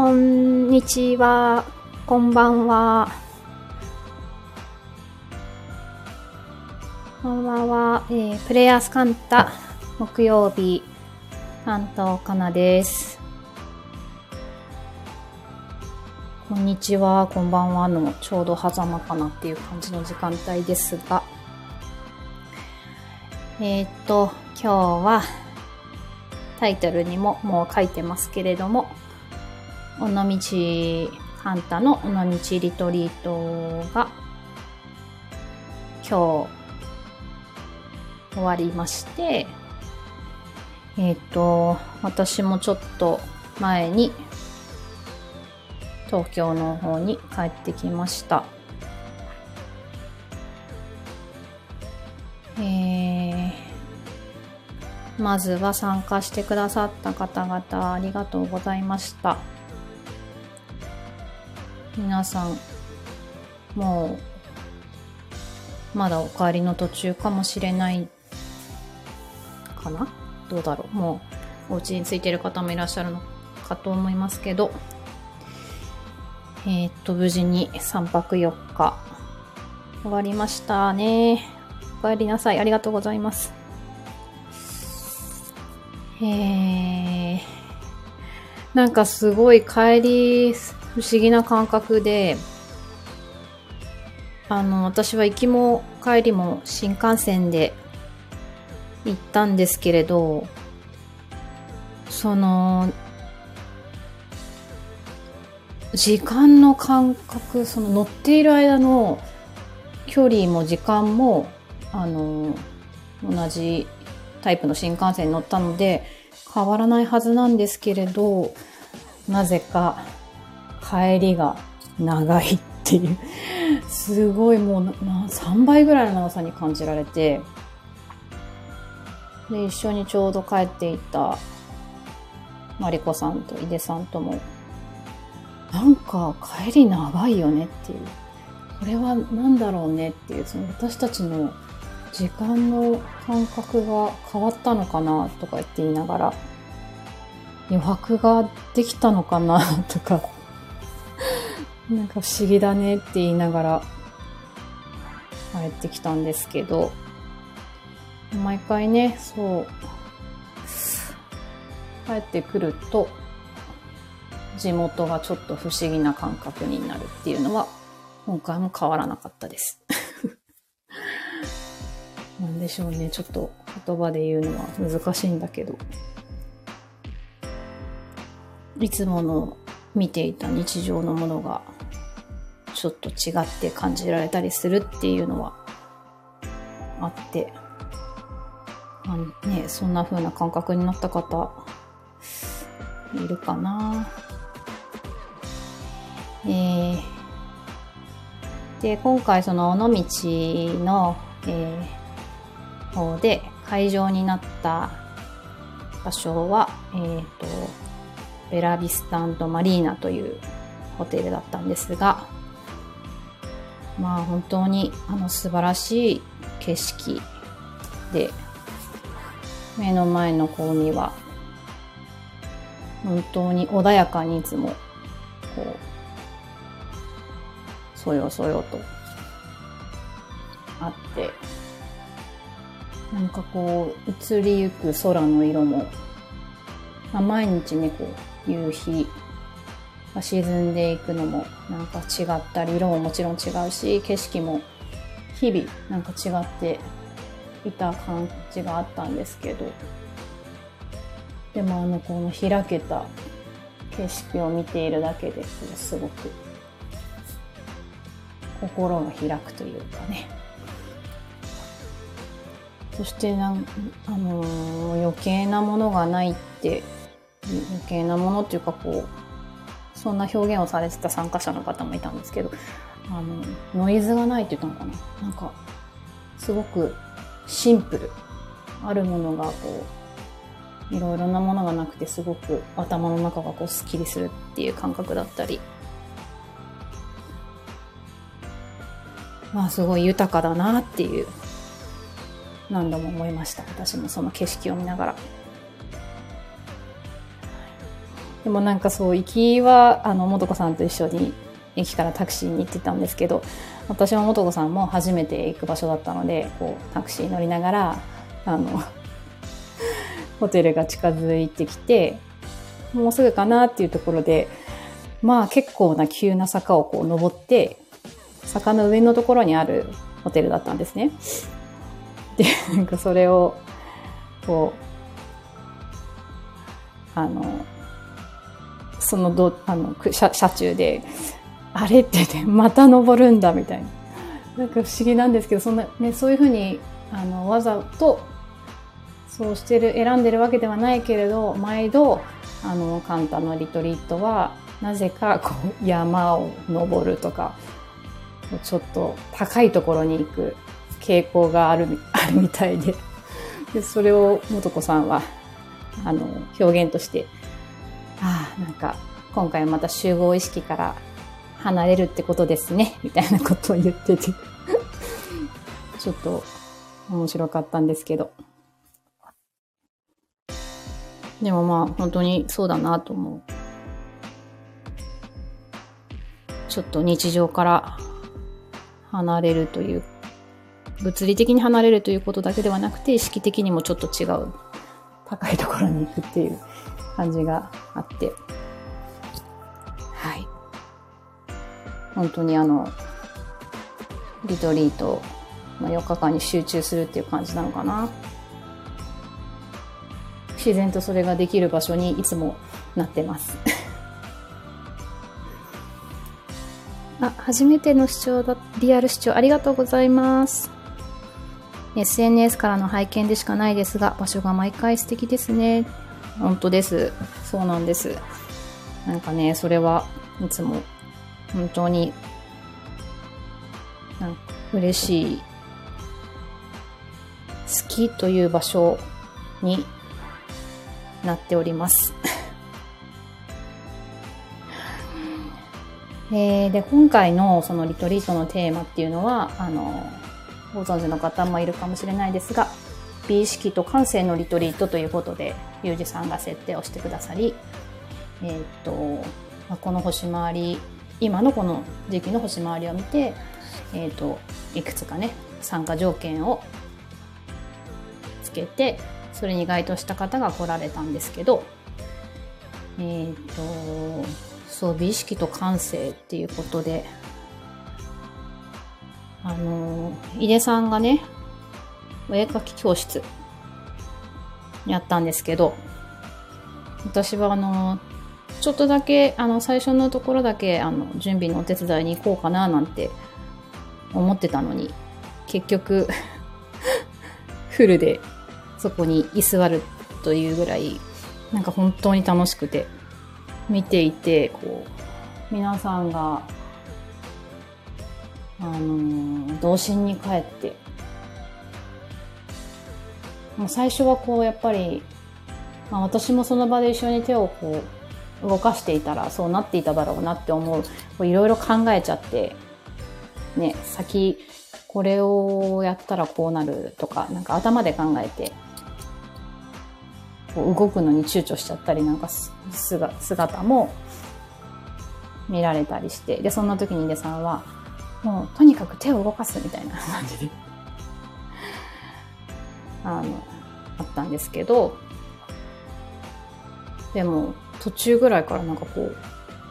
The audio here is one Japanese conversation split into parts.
こんにちは。こんばんは。こんばんは。えー、プレイヤースカンタ木曜日担当かなです。こんにちは、こんばんはのちょうど狭間かなっていう感じの時間帯ですが、えー、っと、今日はタイトルにももう書いてますけれども、尾道ハンタの尾道リトリートが今日終わりまして、えっ、と、私もちょっと前に東京の方に帰ってきました。えー、まずは参加してくださった方々ありがとうございました。皆さん、もう、まだお帰りの途中かもしれないかな？どうだろう？もう、お家に着いてる方もいらっしゃるのかと思いますけど、えー、っと、無事に3泊4日、終わりましたね。お帰りなさい。ありがとうございます。えー、なんかすごい帰り、不思議な感覚で、あの、私は行きも帰りも新幹線で行ったんですけれど、その、時間の感覚、その乗っている間の距離も時間も、あの、同じタイプの新幹線に乗ったので、変わらないはずなんですけれど、なぜか帰りが長いっていう、すごいもう3倍ぐらいの長さに感じられて、で、一緒にちょうど帰っていたマリコさんと井出さんとも、なんか帰り長いよねっていう。これは何だろうねっていう、その私たちの時間の感覚が変わったのかなとか言って言いながら、余白ができたのかな とか、なんか不思議だねって言いながら帰ってきたんですけど、毎回ね、そう、帰ってくると、地元がちょっと不思議な感覚になるっていうのは、今回も変わらなかったです。なんでしょうね。ちょっと言葉で言うのは難しいんだけど。いつもの見ていた日常のものがちょっと違って感じられたりするっていうのはあって、まあね、そんな風な感覚になった方いるかな。えー、で、今回その尾道の、えー、方で会場になった場所は、えっ、と、ベラビスタマリーナというホテルだったんですが、まあ本当にあの素晴らしい景色で、目の前の方には、本当に穏やかにいつも、こう、そよそよとあって、なんかこう、移りゆく空の色も、まあ、毎日ね、こう、夕日が沈んでいくのもなんか違ったり、色ももちろん違うし、景色も日々なんか違っていた感じがあったんですけど、でもあの、この開けた景色を見ているだけですごく心が開くというかね。そしてなん、あのー余計なものがないって、余計なものっていうかこう、そんな表現をされてた参加者の方もいたんですけど、あの、ノイズがないって言ったのかな？なんか、すごくシンプル。あるものがこう、いろいろなものがなくてすごく頭の中がこうスッキリするっていう感覚だったり、まあすごい豊かだなっていう何度も思いました。私もその景色を見ながら。でもなんかそう、行きは、あの、もとこさんと一緒に駅からタクシーに行ってたんですけど、私ももとこさんも初めて行く場所だったので、こう、タクシー乗りながら、あの、ホテルが近づいてきて、もうすぐかなっていうところで、まあ結構な急な坂をこう登って、坂の上のところにあるホテルだったんですね。で、なんかそれを、こう、あの、そのど、あの、車車中で、あれってね、また登るんだみたいな。なんか不思議なんですけど、そんな、ね、そういうふうに、あの、わざと、そうしてる、選んでるわけではないけれど、毎度、あの、カンタのリトリートは、なぜか、こう、山を登るとか、ちょっと高いところに行く傾向がある、あるみたいで。で、それを、もとこさんは、あの、表現として、ああ、なんか、今回また集合意識から離れるってことですね、みたいなことを言ってて ちょっと面白かったんですけど。でもまあ、本当にそうだなと思う。ちょっと日常から離れるという、物理的に離れるということだけではなくて、意識的にもちょっと違う、高いところに行くっていう感じがあって、はい。本当にあの、リトリートの4日間に集中するっていう感じなのかな。自然とそれができる場所にいつもなってます。あ、初めての視聴だ、リアル視聴ありがとうございます。SNS からの拝見でしかないですが、場所が毎回素敵ですね。本当です。そうなんです。なんかね、それはいつも本当になんか嬉しい、好きという場所になっております。えで、今回のそのリトリートのテーマっていうのは、あの、ご存知の方もいるかもしれないですが、美意識と感性のリトリートということで、ゆうじさんが設定をしてくださり、えー、っと、まあ、この星回り、今のこの時期の星回りを見て、えー、っと、いくつかね、参加条件をつけて、それに該当した方が来られたんですけど、えっと、そう、美意識と感性っていうことで、あの、井出さんがね、お絵描き教室やったんですけど、私はあの、ちょっとだけ、あの、最初のところだけ、あの、準備のお手伝いに行こうかななんて思ってたのに、結局 フルでそこに居座るというぐらい、なんか本当に楽しくて、見ていて、こう、皆さんが、あのー、童心に帰って、もう最初はこう、やっぱり、まあ私もその場で一緒に手をこう、動かしていたらそうなっていただろうなって思う、いろいろ考えちゃって、ね、先、これをやったらこうなるとか、なんか頭で考えて、こう動くのに躊躇しちゃったりなんか姿も見られたりして、で、そんな時に井出さんは、もうとにかく手を動かすみたいな。感じであの、あったんですけど、でも途中ぐらいからなんかこう、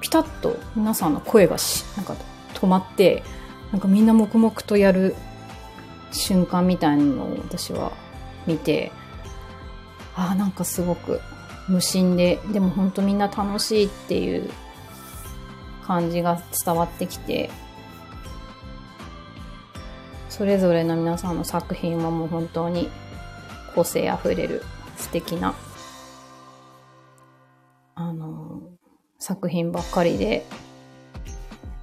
ピタッと皆さんの声がし、なんか止まって、なんかみんな黙々とやる瞬間みたいなのを私は見て、ああ、なんかすごく無心で、でも本当みんな楽しいっていう感じが伝わってきて、それぞれの皆さんの作品はもう本当に個性あふれる素敵な、あの、作品ばっかりで、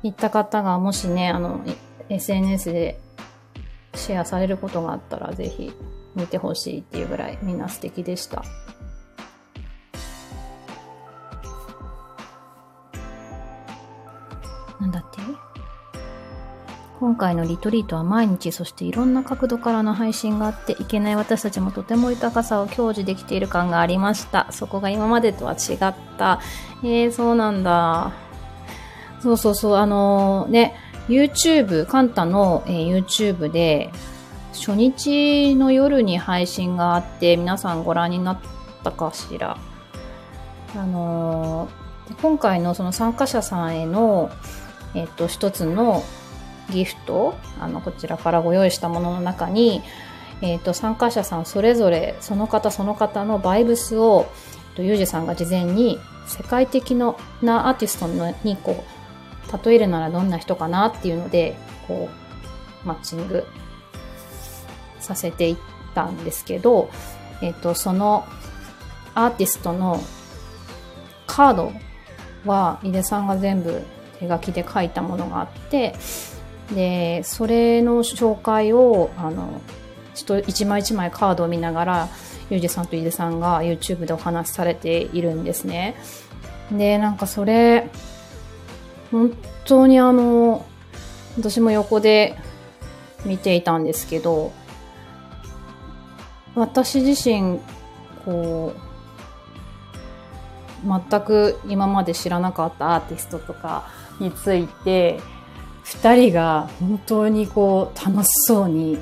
行った方がもしね、あの、SNS でシェアされることがあったらぜひ見てほしいっていうぐらいみんな素敵でした。なんだって？今回のリトリートは毎日、そしていろんな角度からの配信があって、いけない私たちもとても豊かさを享受できている感がありました。そこが今までとは違った。えー、そうなんだ。そうそうそう、あのー、ね、YouTube、カンタの、えー、YouTube で、初日の夜に配信があって、皆さんご覧になったかしら。あの、今回のその参加者さんへの、えっと、一つのギフト、あの、こちらからご用意したものの中に、え、ー、と、参加者さんそれぞれ、その方その方のバイブスを、えっと、ゆうじさんが事前に世界的なアーティストに、こう、例えるならどんな人かなっていうので、こう、マッチングさせていったんですけど、えっ、ー、と、そのアーティストのカードは、井出さんが全部手書きで書いたものがあって、でそれの紹介をあの一枚一枚カードを見ながらユージさんと井出さんが YouTube でお話しされているんですね。でなんかそれ本当にあの私も横で見ていたんですけど私自身こう全く今まで知らなかったアーティストとかについて二人が本当にこう楽しそうに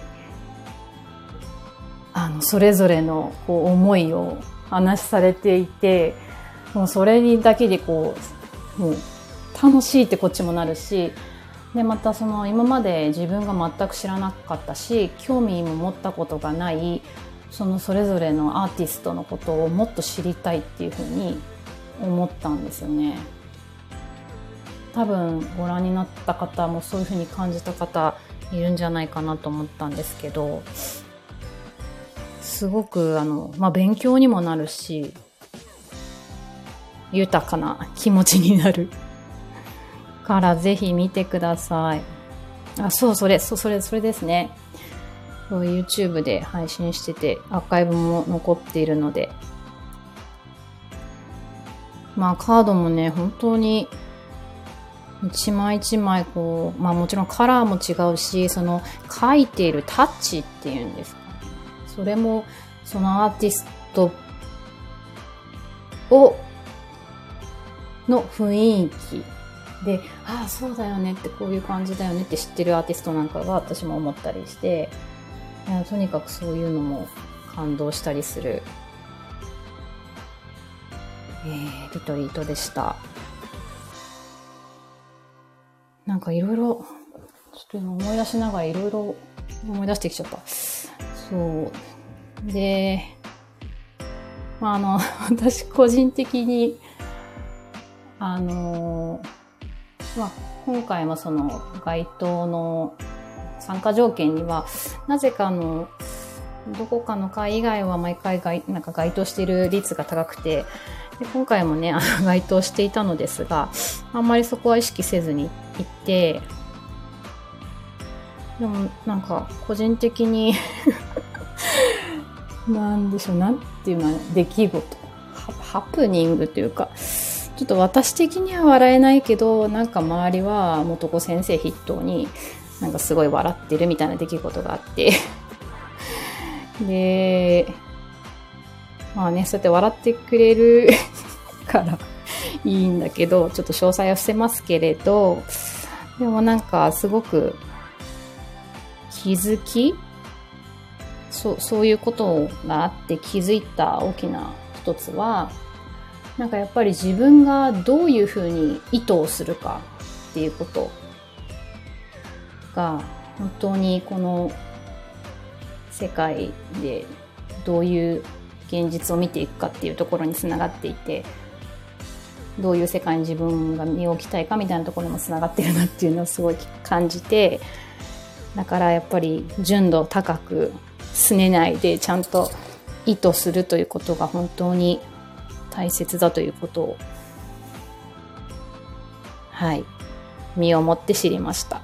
あのそれぞれのこう思いを話されていてもうそれにだけでこうもう楽しいってこっちもなるしでまたその今まで自分が全く知らなかったし興味も持ったことがないそのそれぞれのアーティストのことをもっと知りたいっていうふうに思ったんですよね。多分ご覧になった方もそういうふうに感じた方いるんじゃないかなと思ったんですけどすごくあの、まあ、勉強にもなるし豊かな気持ちになる。からぜひ見てください。あそうそれそうそれそれですね。YouTube で配信しててアーカイブも残っているので。まあカードもね本当に一枚一枚こう、まあもちろんカラーも違うし、その書いているタッチっていうんですか。それもそのアーティストを、の雰囲気で、ああ、そうだよねってこういう感じだよねって知ってるアーティストなんかが私も思ったりして、とにかくそういうのも感動したりする、えー、リトリートでした。なんかいろいろ、ちょっと今思い出しながらいろいろ思い出してきちゃった。そう。で、まあ、あの、私個人的に、あの、まあ、今回もその該当の参加条件には、なぜかあの、どこかの会以外は毎回該なんか該当している率が高くて、で今回もね、あ該当していたのですが、あんまりそこは意識せずに行って、でもなんか個人的に なんでしょう、なんていうの出来事。ハ、ハプニングというか、ちょっと私的には笑えないけど、なんか周りは元子先生筆頭に、なんかすごい笑ってるみたいな出来事があって。で、まあね、そうやって笑ってくれるから。いいんだけど、ちょっと詳細は伏せますけれど、でもなんかすごく気づきそう、そういうことがあって気づいた大きな一つは、なんかやっぱり自分がどういうふうに意図をするかっていうことが本当にこの世界でどういう現実を見ていくかっていうところにつながっていてどういう世界に自分が身を置きたいかみたいなところにもつながってるなっていうのをすごい感じてだからやっぱり純度高くすねないでちゃんと意図するということが本当に大切だということをはい身をもって知りました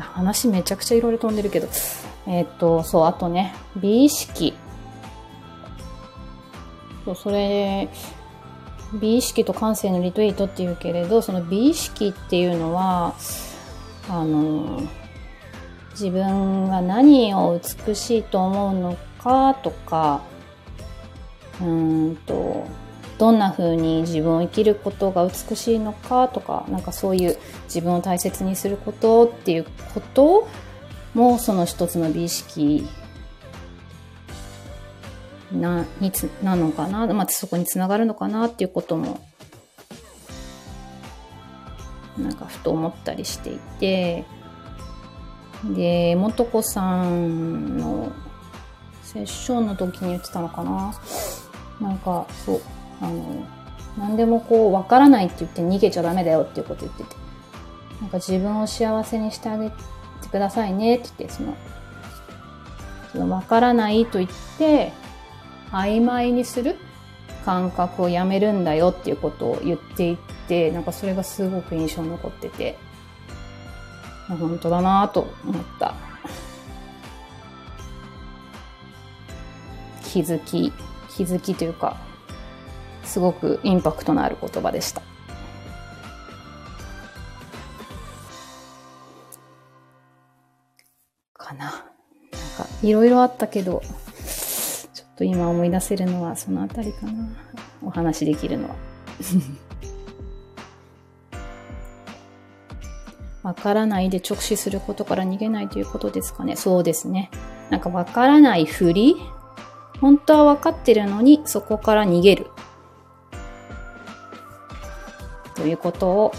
話めちゃくちゃいろいろ飛んでるけどえっ、ー、と、そう、あとね、美意識。そう、それ、美意識と感性のリトリートっていうけれど、その美意識っていうのは、あの、自分が何を美しいと思うのかとか、うんと、どんな風に自分を生きることが美しいのかとか、なんかそういう自分を大切にすることっていうこともその一つの美意識な、につ、なのかな、まあ、そこにつながるのかなっていうことも、なんかふと思ったりしていて、で、もとこさんのセッションの時に言ってたのかな？なんか、そう、あの、何でもこう、わからないって言って逃げちゃダメだよっていうこと言ってて。なんか自分を幸せにしてあげてくださいねって言って、その、そのわからないと言って、曖昧にする感覚をやめるんだよっていうことを言っていって、なんかそれがすごく印象に残ってて、本当だなぁと思った。気づき、気づきというか、すごくインパクトのある言葉でした。かな。なんか、いろいろあったけど、と今思い出せるのはそのあたりかな。お話できるのは。わからないで直視することから逃げないということですかね。そうですね。なんかわからないふり？本当はわかってるのにそこから逃げる。ということを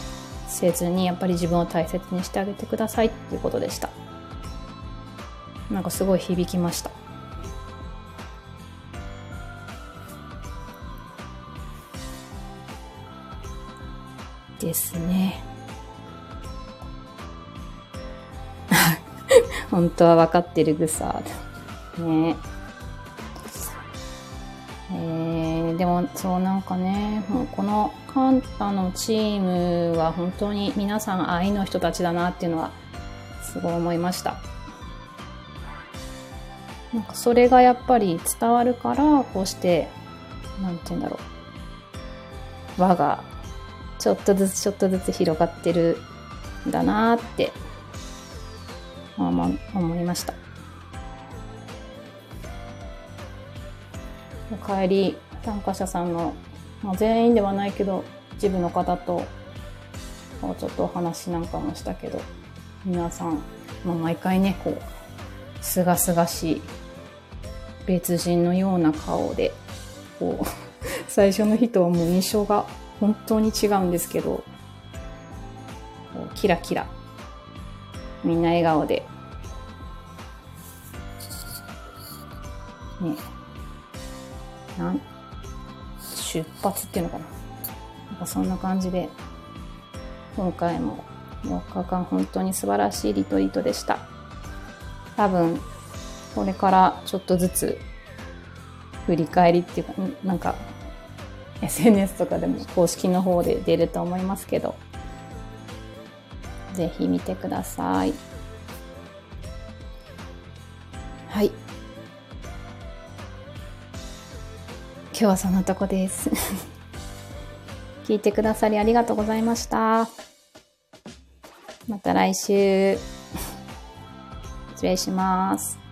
せずにやっぱり自分を大切にしてあげてくださいっていうことでした。なんかすごい響きました。ですね。本当は分かってるぐさ。ねえー、でもそうなんかね、もうこのカンタのチームは本当に皆さん愛の人たちだなっていうのはすごい思いました。なんかそれがやっぱり伝わるから、こうして、なんて言うんだろう。輪がちょっとずつちょっとずつ広がってるんだなって思いました。帰り参加者さんの、まあ、全員ではないけど一部の方とちょっとお話なんかもしたけど皆さん、まあ、毎回ねこうすがすがしい別人のような顔でこう 最初の日とはもう印象が本当に違うんですけどキラキラ。みんな笑顔で。ね。なん出発っていうのかな。なんかそんな感じで今回も4日間本当に素晴らしいリトリートでした。多分これからちょっとずつ振り返りっていうかなんか SNS とかでも公式の方で出ると思いますけどぜひ見てくださいはい今日はそんなとこです。聞いてくださりありがとうございました。また来週。失礼します。